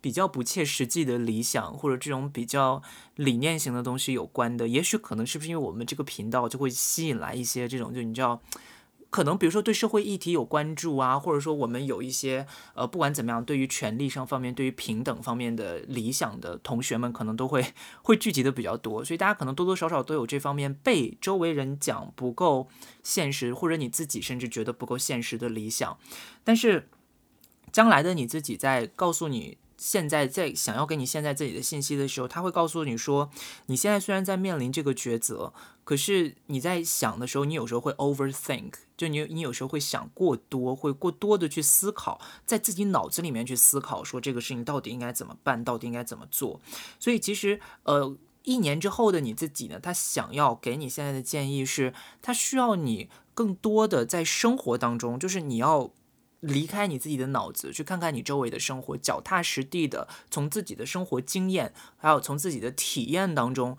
比较不切实际的理想或者这种比较理念型的东西有关的。也许可能是不是因为我们这个频道就会吸引来一些这种，就你知道。可能比如说对社会议题有关注啊，或者说我们有一些呃，不管怎么样，对于权利上方面、对于平等方面的理想的同学们，可能都会 <laughs> 会聚集的比较多，所以大家可能多多少少都有这方面被周围人讲不够现实，或者你自己甚至觉得不够现实的理想。但是将来的你自己在告诉你。现在在想要给你现在自己的信息的时候，他会告诉你说，你现在虽然在面临这个抉择，可是你在想的时候，你有时候会 overthink，就你你有时候会想过多，会过多的去思考，在自己脑子里面去思考，说这个事情到底应该怎么办，到底应该怎么做。所以其实呃，一年之后的你自己呢，他想要给你现在的建议是，他需要你更多的在生活当中，就是你要。离开你自己的脑子，去看看你周围的生活，脚踏实地的从自己的生活经验，还有从自己的体验当中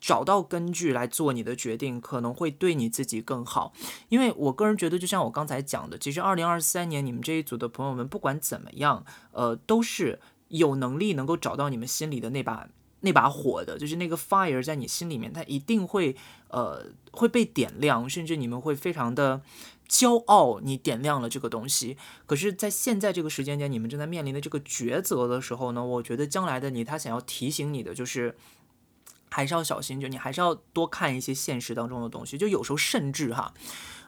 找到根据来做你的决定，可能会对你自己更好。因为我个人觉得，就像我刚才讲的，其实二零二三年你们这一组的朋友们，不管怎么样，呃，都是有能力能够找到你们心里的那把那把火的，就是那个 fire 在你心里面，它一定会呃会被点亮，甚至你们会非常的。骄傲，你点亮了这个东西。可是，在现在这个时间点，你们正在面临的这个抉择的时候呢？我觉得将来的你，他想要提醒你的就是，还是要小心，就你还是要多看一些现实当中的东西。就有时候甚至哈，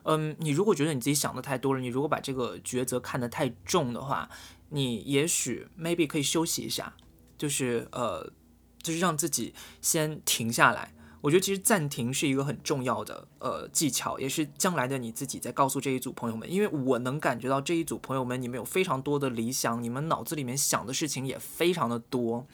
嗯，你如果觉得你自己想的太多了，你如果把这个抉择看得太重的话，你也许 maybe 可以休息一下，就是呃，就是让自己先停下来。我觉得其实暂停是一个很重要的呃技巧，也是将来的你自己在告诉这一组朋友们，因为我能感觉到这一组朋友们，你们有非常多的理想，你们脑子里面想的事情也非常的多，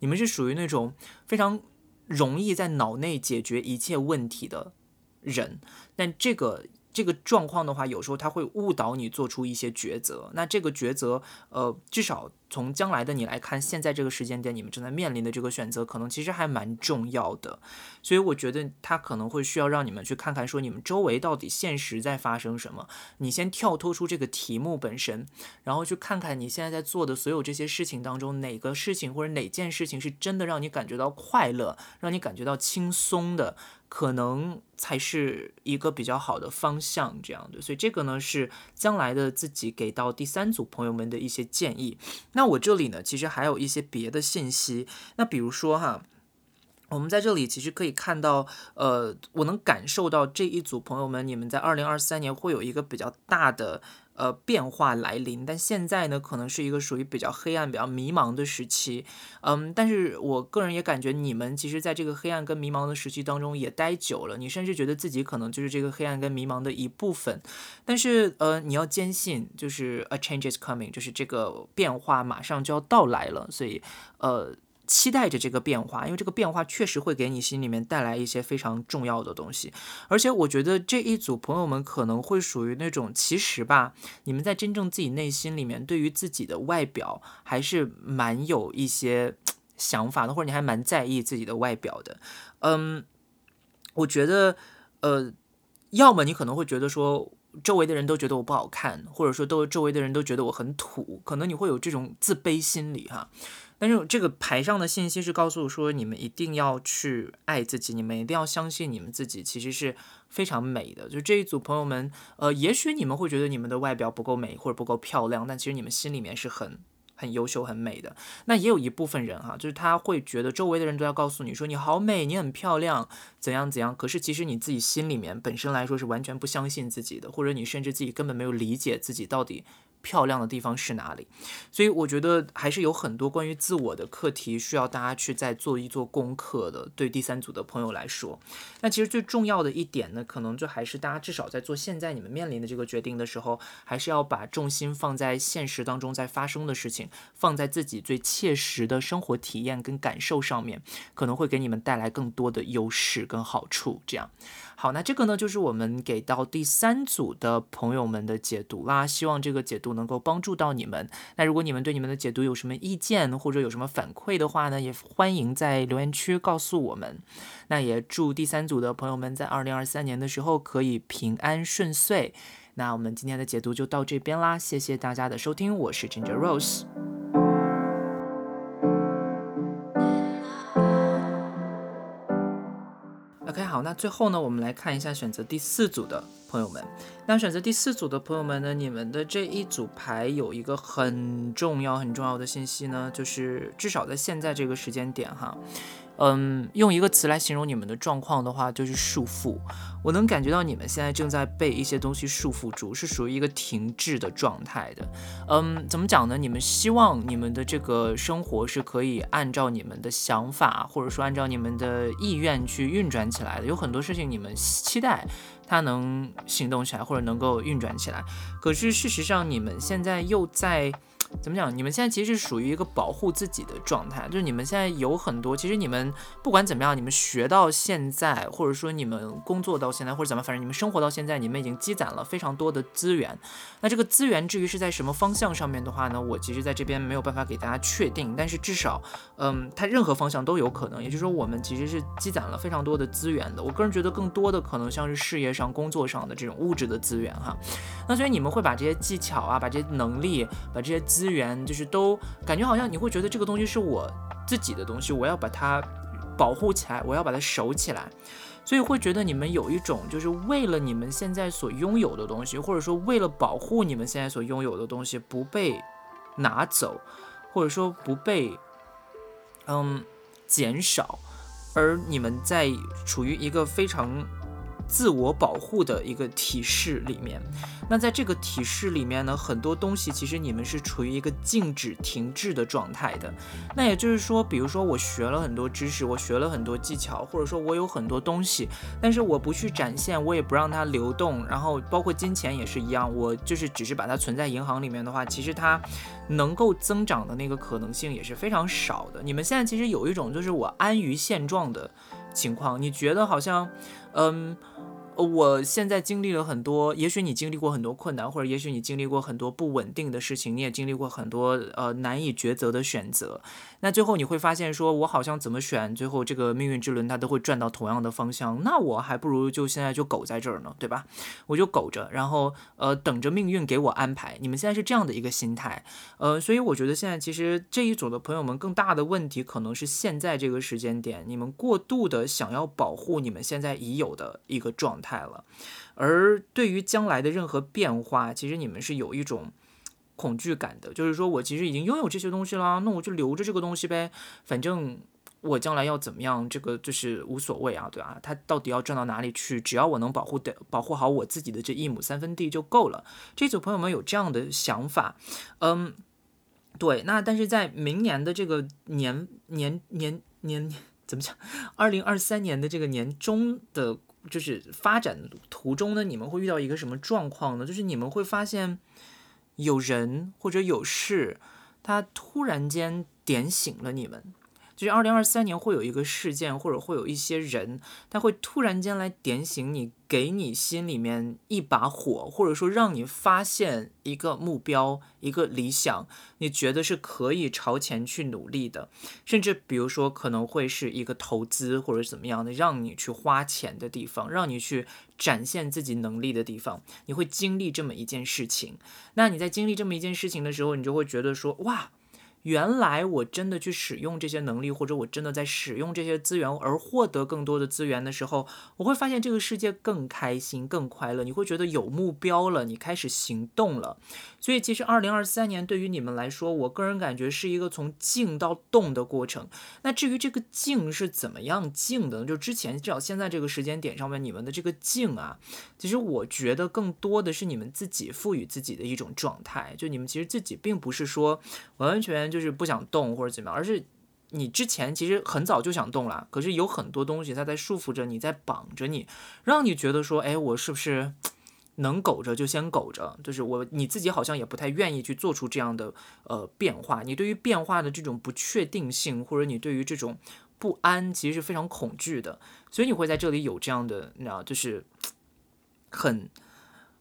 你们是属于那种非常容易在脑内解决一切问题的人，但这个。这个状况的话，有时候他会误导你做出一些抉择。那这个抉择，呃，至少从将来的你来看，现在这个时间点你们正在面临的这个选择，可能其实还蛮重要的。所以我觉得他可能会需要让你们去看看，说你们周围到底现实在发生什么。你先跳脱出这个题目本身，然后去看看你现在在做的所有这些事情当中，哪个事情或者哪件事情是真的让你感觉到快乐，让你感觉到轻松的。可能才是一个比较好的方向，这样的，所以这个呢是将来的自己给到第三组朋友们的一些建议。那我这里呢，其实还有一些别的信息。那比如说哈，我们在这里其实可以看到，呃，我能感受到这一组朋友们，你们在二零二三年会有一个比较大的。呃，变化来临，但现在呢，可能是一个属于比较黑暗、比较迷茫的时期。嗯，但是我个人也感觉，你们其实在这个黑暗跟迷茫的时期当中也待久了，你甚至觉得自己可能就是这个黑暗跟迷茫的一部分。但是，呃，你要坚信，就是 a change is coming，就是这个变化马上就要到来了。所以，呃。期待着这个变化，因为这个变化确实会给你心里面带来一些非常重要的东西。而且我觉得这一组朋友们可能会属于那种，其实吧，你们在真正自己内心里面，对于自己的外表还是蛮有一些想法的，或者你还蛮在意自己的外表的。嗯，我觉得，呃，要么你可能会觉得说。周围的人都觉得我不好看，或者说都周围的人都觉得我很土，可能你会有这种自卑心理哈。但是这个牌上的信息是告诉我说，你们一定要去爱自己，你们一定要相信你们自己其实是非常美的。就这一组朋友们，呃，也许你们会觉得你们的外表不够美或者不够漂亮，但其实你们心里面是很。很优秀、很美的，那也有一部分人哈，就是他会觉得周围的人都要告诉你说你好美，你很漂亮，怎样怎样。可是其实你自己心里面本身来说是完全不相信自己的，或者你甚至自己根本没有理解自己到底。漂亮的地方是哪里？所以我觉得还是有很多关于自我的课题需要大家去再做一做功课的。对第三组的朋友来说，那其实最重要的一点呢，可能就还是大家至少在做现在你们面临的这个决定的时候，还是要把重心放在现实当中在发生的事情，放在自己最切实的生活体验跟感受上面，可能会给你们带来更多的优势跟好处。这样。好，那这个呢，就是我们给到第三组的朋友们的解读啦。希望这个解读能够帮助到你们。那如果你们对你们的解读有什么意见或者有什么反馈的话呢，也欢迎在留言区告诉我们。那也祝第三组的朋友们在二零二三年的时候可以平安顺遂。那我们今天的解读就到这边啦，谢谢大家的收听，我是 Ginger Rose。OK，好，那最后呢，我们来看一下选择第四组的朋友们。那选择第四组的朋友们呢，你们的这一组牌有一个很重要、很重要的信息呢，就是至少在现在这个时间点哈。嗯，用一个词来形容你们的状况的话，就是束缚。我能感觉到你们现在正在被一些东西束缚住，是属于一个停滞的状态的。嗯，怎么讲呢？你们希望你们的这个生活是可以按照你们的想法，或者说按照你们的意愿去运转起来的。有很多事情你们期待它能行动起来，或者能够运转起来。可是事实上，你们现在又在。怎么讲？你们现在其实是属于一个保护自己的状态，就是你们现在有很多，其实你们不管怎么样，你们学到现在，或者说你们工作到现在，或者怎么，反正你们生活到现在，你们已经积攒了非常多的资源。那这个资源至于是在什么方向上面的话呢？我其实在这边没有办法给大家确定，但是至少，嗯，它任何方向都有可能。也就是说，我们其实是积攒了非常多的资源的。我个人觉得更多的可能像是事业上、工作上的这种物质的资源哈。那所以你们会把这些技巧啊，把这些能力，把这些资资源就是都感觉好像你会觉得这个东西是我自己的东西，我要把它保护起来，我要把它守起来，所以会觉得你们有一种就是为了你们现在所拥有的东西，或者说为了保护你们现在所拥有的东西不被拿走，或者说不被嗯减少，而你们在处于一个非常。自我保护的一个体式里面，那在这个体式里面呢，很多东西其实你们是处于一个静止停滞的状态的。那也就是说，比如说我学了很多知识，我学了很多技巧，或者说我有很多东西，但是我不去展现，我也不让它流动，然后包括金钱也是一样，我就是只是把它存在银行里面的话，其实它能够增长的那个可能性也是非常少的。你们现在其实有一种就是我安于现状的情况，你觉得好像，嗯。我现在经历了很多，也许你经历过很多困难，或者也许你经历过很多不稳定的事情，你也经历过很多呃难以抉择的选择。那最后你会发现，说我好像怎么选，最后这个命运之轮它都会转到同样的方向。那我还不如就现在就苟在这儿呢，对吧？我就苟着，然后呃等着命运给我安排。你们现在是这样的一个心态，呃，所以我觉得现在其实这一组的朋友们更大的问题可能是现在这个时间点，你们过度的想要保护你们现在已有的一个状态。了，而对于将来的任何变化，其实你们是有一种恐惧感的，就是说我其实已经拥有这些东西了，那我就留着这个东西呗，反正我将来要怎么样，这个就是无所谓啊，对吧？它到底要转到哪里去？只要我能保护的保护好我自己的这一亩三分地就够了。这组朋友们有这样的想法，嗯，对，那但是在明年的这个年年年年怎么讲？二零二三年的这个年中的。就是发展途中呢，你们会遇到一个什么状况呢？就是你们会发现有人或者有事，他突然间点醒了你们。就是二零二三年会有一个事件，或者会有一些人，他会突然间来点醒你，给你心里面一把火，或者说让你发现一个目标、一个理想，你觉得是可以朝前去努力的。甚至比如说可能会是一个投资或者怎么样的，让你去花钱的地方，让你去展现自己能力的地方，你会经历这么一件事情。那你在经历这么一件事情的时候，你就会觉得说，哇。原来我真的去使用这些能力，或者我真的在使用这些资源而获得更多的资源的时候，我会发现这个世界更开心、更快乐。你会觉得有目标了，你开始行动了。所以其实二零二三年对于你们来说，我个人感觉是一个从静到动的过程。那至于这个静是怎么样静的，就之前至少现在这个时间点上面，你们的这个静啊，其实我觉得更多的是你们自己赋予自己的一种状态。就你们其实自己并不是说完完全。就是不想动或者怎么样，而是你之前其实很早就想动了，可是有很多东西它在束缚着你，在绑着你，让你觉得说，哎，我是不是能苟着就先苟着？就是我你自己好像也不太愿意去做出这样的呃变化。你对于变化的这种不确定性，或者你对于这种不安，其实是非常恐惧的，所以你会在这里有这样的，你知道，就是很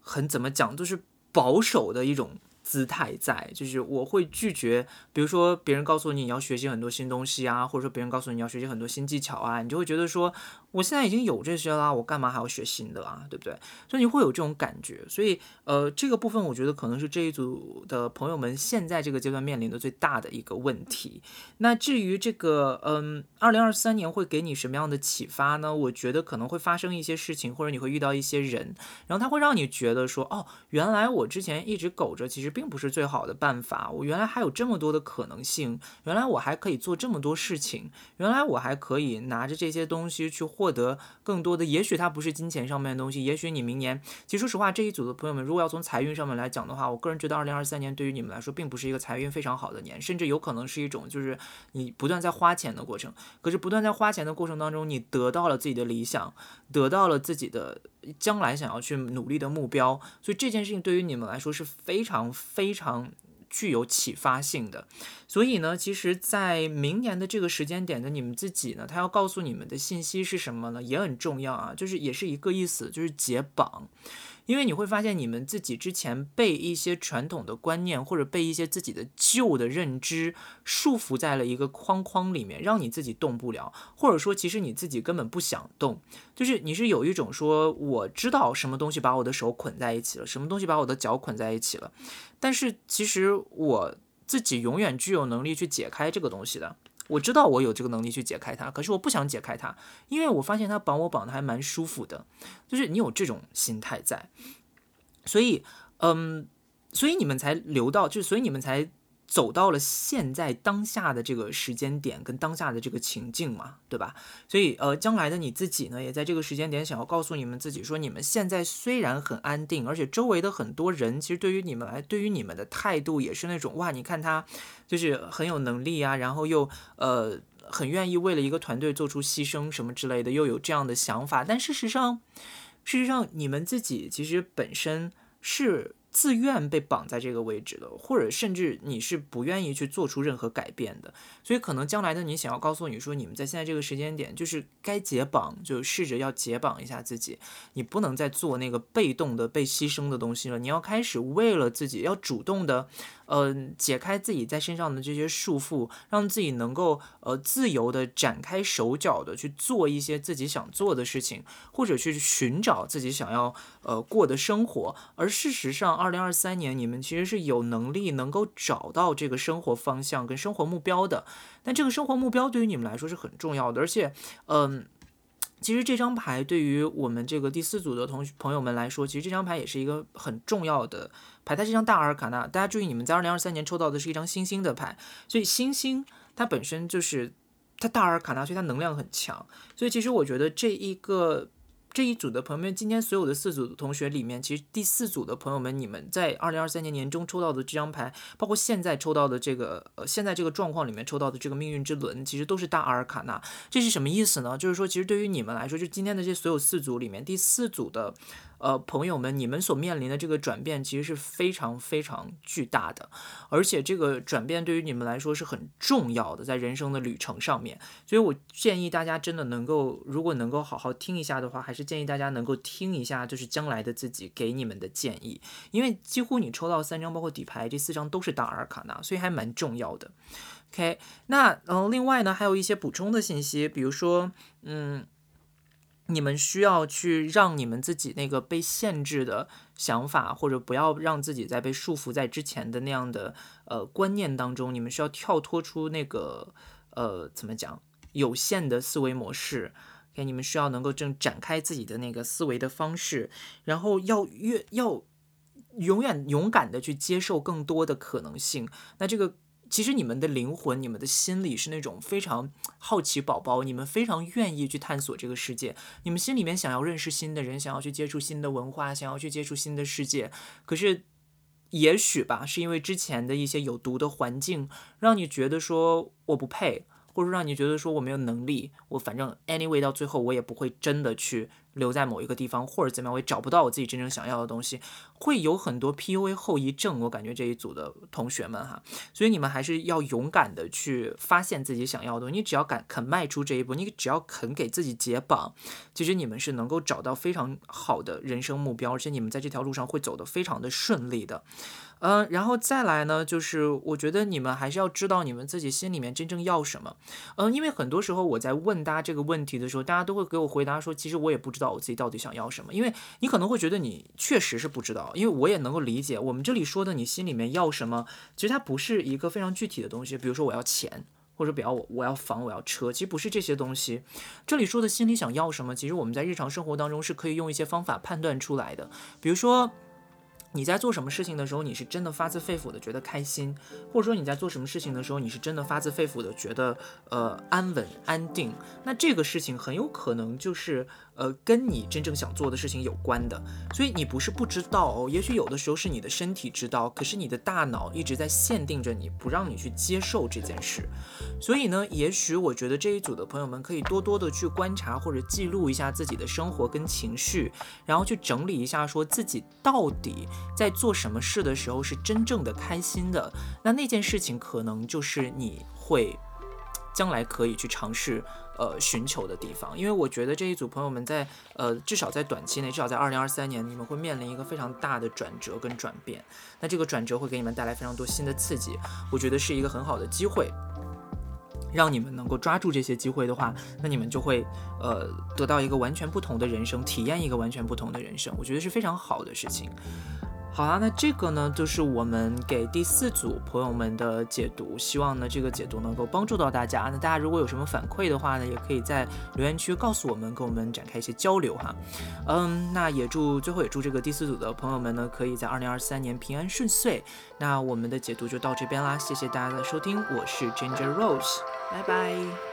很怎么讲，就是保守的一种。姿态在，就是我会拒绝，比如说别人告诉你你要学习很多新东西啊，或者说别人告诉你你要学习很多新技巧啊，你就会觉得说。我现在已经有这些啦，我干嘛还要学新的啊？对不对？所以你会有这种感觉。所以，呃，这个部分我觉得可能是这一组的朋友们现在这个阶段面临的最大的一个问题。那至于这个，嗯，二零二三年会给你什么样的启发呢？我觉得可能会发生一些事情，或者你会遇到一些人，然后他会让你觉得说，哦，原来我之前一直苟着，其实并不是最好的办法。我原来还有这么多的可能性，原来我还可以做这么多事情，原来我还可以拿着这些东西去。获得更多的，也许它不是金钱上面的东西，也许你明年，其实说实话，这一组的朋友们，如果要从财运上面来讲的话，我个人觉得二零二三年对于你们来说，并不是一个财运非常好的年，甚至有可能是一种就是你不断在花钱的过程。可是不断在花钱的过程当中，你得到了自己的理想，得到了自己的将来想要去努力的目标，所以这件事情对于你们来说是非常非常。具有启发性的，所以呢，其实，在明年的这个时间点的你们自己呢，他要告诉你们的信息是什么呢？也很重要啊，就是也是一个意思，就是解绑。因为你会发现，你们自己之前被一些传统的观念，或者被一些自己的旧的认知束缚在了一个框框里面，让你自己动不了，或者说，其实你自己根本不想动，就是你是有一种说，我知道什么东西把我的手捆在一起了，什么东西把我的脚捆在一起了，但是其实我自己永远具有能力去解开这个东西的。我知道我有这个能力去解开它，可是我不想解开它，因为我发现它绑我绑的还蛮舒服的，就是你有这种心态在，所以，嗯，所以你们才留到，就所以你们才。走到了现在当下的这个时间点跟当下的这个情境嘛，对吧？所以呃，将来的你自己呢，也在这个时间点想要告诉你们自己说，你们现在虽然很安定，而且周围的很多人其实对于你们来，对于你们的态度也是那种哇，你看他就是很有能力啊，然后又呃很愿意为了一个团队做出牺牲什么之类的，又有这样的想法。但事实上，事实上你们自己其实本身是。自愿被绑在这个位置的，或者甚至你是不愿意去做出任何改变的，所以可能将来的你想要告诉你说，你们在现在这个时间点就是该解绑，就试着要解绑一下自己，你不能再做那个被动的被牺牲的东西了，你要开始为了自己要主动的。嗯，解开自己在身上的这些束缚，让自己能够呃自由的展开手脚的去做一些自己想做的事情，或者去寻找自己想要呃过的生活。而事实上，二零二三年你们其实是有能力能够找到这个生活方向跟生活目标的。但这个生活目标对于你们来说是很重要的，而且嗯。其实这张牌对于我们这个第四组的同学朋友们来说，其实这张牌也是一个很重要的牌。它是一张大阿尔卡纳，大家注意，你们在二零二三年抽到的是一张星星的牌，所以星星它本身就是它大阿尔卡纳，所以它能量很强。所以其实我觉得这一个。这一组的朋友们，今天所有的四组的同学里面，其实第四组的朋友们，你们在二零二三年年中抽到的这张牌，包括现在抽到的这个，呃，现在这个状况里面抽到的这个命运之轮，其实都是大阿尔卡纳。这是什么意思呢？就是说，其实对于你们来说，就今天的这所有四组里面，第四组的。呃，朋友们，你们所面临的这个转变其实是非常非常巨大的，而且这个转变对于你们来说是很重要的，在人生的旅程上面。所以我建议大家真的能够，如果能够好好听一下的话，还是建议大家能够听一下，就是将来的自己给你们的建议，因为几乎你抽到三张，包括底牌这四张都是大阿尔卡纳，所以还蛮重要的。OK，那嗯，另外呢，还有一些补充的信息，比如说，嗯。你们需要去让你们自己那个被限制的想法，或者不要让自己再被束缚在之前的那样的呃观念当中。你们需要跳脱出那个呃怎么讲有限的思维模式。给你们需要能够正展开自己的那个思维的方式，然后要越要永远勇敢的去接受更多的可能性。那这个。其实你们的灵魂、你们的心里是那种非常好奇宝宝，你们非常愿意去探索这个世界，你们心里面想要认识新的人，想要去接触新的文化，想要去接触新的世界。可是，也许吧，是因为之前的一些有毒的环境，让你觉得说我不配。或者让你觉得说我没有能力，我反正 anyway 到最后我也不会真的去留在某一个地方，或者怎么样，我也找不到我自己真正想要的东西，会有很多 PUA 后遗症。我感觉这一组的同学们哈，所以你们还是要勇敢的去发现自己想要的东西。你只要敢肯迈出这一步，你只要肯给自己解绑，其实你们是能够找到非常好的人生目标，而且你们在这条路上会走得非常的顺利的。嗯，然后再来呢，就是我觉得你们还是要知道你们自己心里面真正要什么。嗯，因为很多时候我在问大家这个问题的时候，大家都会给我回答说，其实我也不知道我自己到底想要什么。因为你可能会觉得你确实是不知道，因为我也能够理解我们这里说的你心里面要什么，其实它不是一个非常具体的东西。比如说我要钱，或者比较我我要房，我要车，其实不是这些东西。这里说的心里想要什么，其实我们在日常生活当中是可以用一些方法判断出来的，比如说。你在做什么事情的时候，你是真的发自肺腑的觉得开心，或者说你在做什么事情的时候，你是真的发自肺腑的觉得呃安稳安定，那这个事情很有可能就是。呃，跟你真正想做的事情有关的，所以你不是不知道哦，也许有的时候是你的身体知道，可是你的大脑一直在限定着你，不让你去接受这件事。所以呢，也许我觉得这一组的朋友们可以多多的去观察或者记录一下自己的生活跟情绪，然后去整理一下，说自己到底在做什么事的时候是真正的开心的。那那件事情可能就是你会将来可以去尝试。呃，寻求的地方，因为我觉得这一组朋友们在呃，至少在短期内，至少在二零二三年，你们会面临一个非常大的转折跟转变。那这个转折会给你们带来非常多新的刺激，我觉得是一个很好的机会，让你们能够抓住这些机会的话，那你们就会呃得到一个完全不同的人生，体验一个完全不同的人生，我觉得是非常好的事情。好啦，那这个呢，就是我们给第四组朋友们的解读。希望呢，这个解读能够帮助到大家。那大家如果有什么反馈的话呢，也可以在留言区告诉我们，跟我们展开一些交流哈。嗯，那也祝最后也祝这个第四组的朋友们呢，可以在二零二三年平安顺遂。那我们的解读就到这边啦，谢谢大家的收听，我是 Ginger Rose，拜拜。